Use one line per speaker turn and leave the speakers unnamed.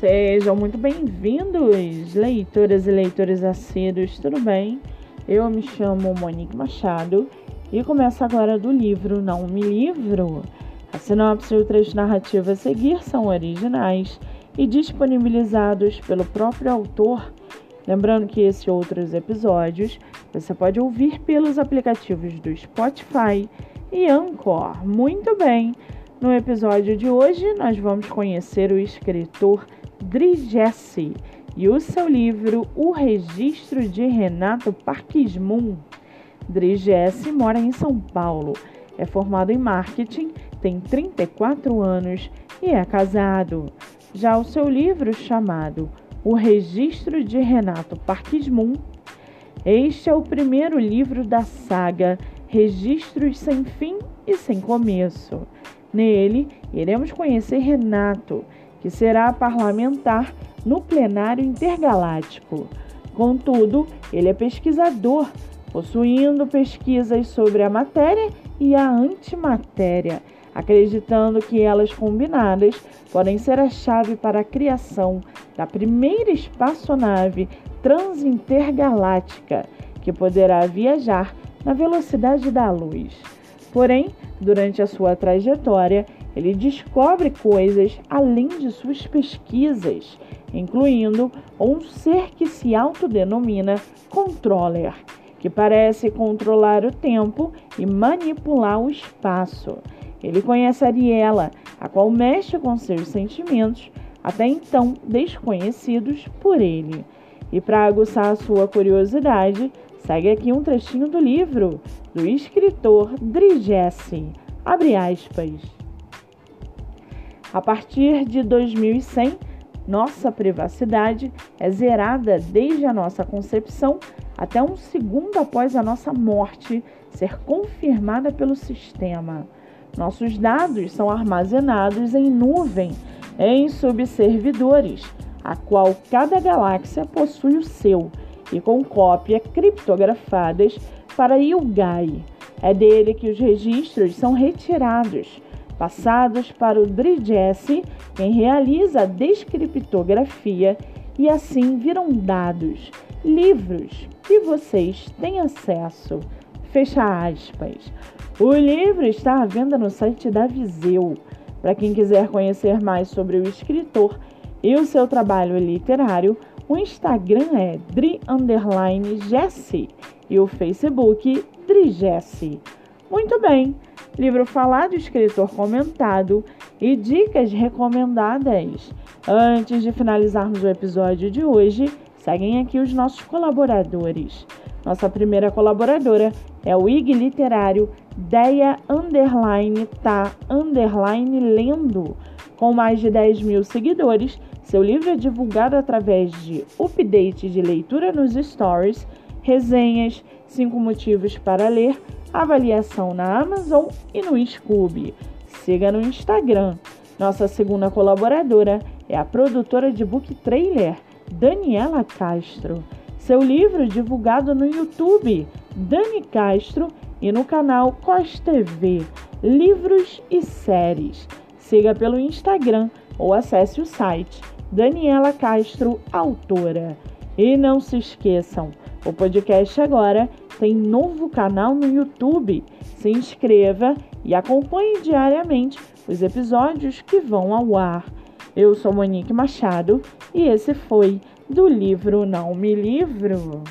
Sejam muito bem-vindos, leitoras e leitores assíduos, tudo bem? Eu me chamo Monique Machado e começo agora do livro Não Me Livro. A sinopse e o trecho narrativo a seguir são originais e disponibilizados pelo próprio autor. Lembrando que esses outros episódios você pode ouvir pelos aplicativos do Spotify e Anchor. Muito bem! No episódio de hoje, nós vamos conhecer o escritor Drigesse e o seu livro O Registro de Renato Parquismun. Drigesse mora em São Paulo, é formado em marketing, tem 34 anos e é casado. Já o seu livro, chamado O Registro de Renato Parquismun, este é o primeiro livro da saga Registros Sem Fim e Sem Começo Nele, iremos conhecer Renato, que será parlamentar no plenário intergaláctico. Contudo, ele é pesquisador, possuindo pesquisas sobre a matéria e a antimatéria, acreditando que elas combinadas podem ser a chave para a criação da primeira espaçonave transintergaláctica que poderá viajar na velocidade da luz. Porém, durante a sua trajetória, ele descobre coisas além de suas pesquisas, incluindo um ser que se autodenomina controller, que parece controlar o tempo e manipular o espaço. Ele conhece Ariela, a qual mexe com seus sentimentos, até então desconhecidos por ele. E para aguçar a sua curiosidade, Segue aqui um trechinho do livro do escritor Drigesse. Abre aspas. A partir de 2100, nossa privacidade é zerada desde a nossa concepção até um segundo após a nossa morte ser confirmada pelo sistema. Nossos dados são armazenados em nuvem, em subservidores, a qual cada galáxia possui o seu e com cópia criptografadas para Yulgai. É dele que os registros são retirados, passados para o Drigesse, quem realiza a descriptografia e assim viram dados, livros que vocês têm acesso. Fecha aspas. O livro está à venda no site da Viseu. Para quem quiser conhecer mais sobre o escritor e o seu trabalho literário, o Instagram é dri_jesse e o Facebook drigesse. Muito bem, livro falado, escritor comentado e dicas recomendadas. Antes de finalizarmos o episódio de hoje, seguem aqui os nossos colaboradores. Nossa primeira colaboradora é o IG Literário Deia Underline Tá Underline Lendo. Com mais de 10 mil seguidores, seu livro é divulgado através de update de leitura nos stories, resenhas, 5 motivos para ler, avaliação na Amazon e no Scoob. Siga no Instagram. Nossa segunda colaboradora é a produtora de book trailer, Daniela Castro. Seu livro divulgado no YouTube, Dani Castro, e no canal Cos TV, livros e séries. Siga pelo Instagram ou acesse o site Daniela Castro, autora. E não se esqueçam, o podcast agora tem novo canal no YouTube. Se inscreva e acompanhe diariamente os episódios que vão ao ar. Eu sou Monique Machado e esse foi do livro Não Me Livro.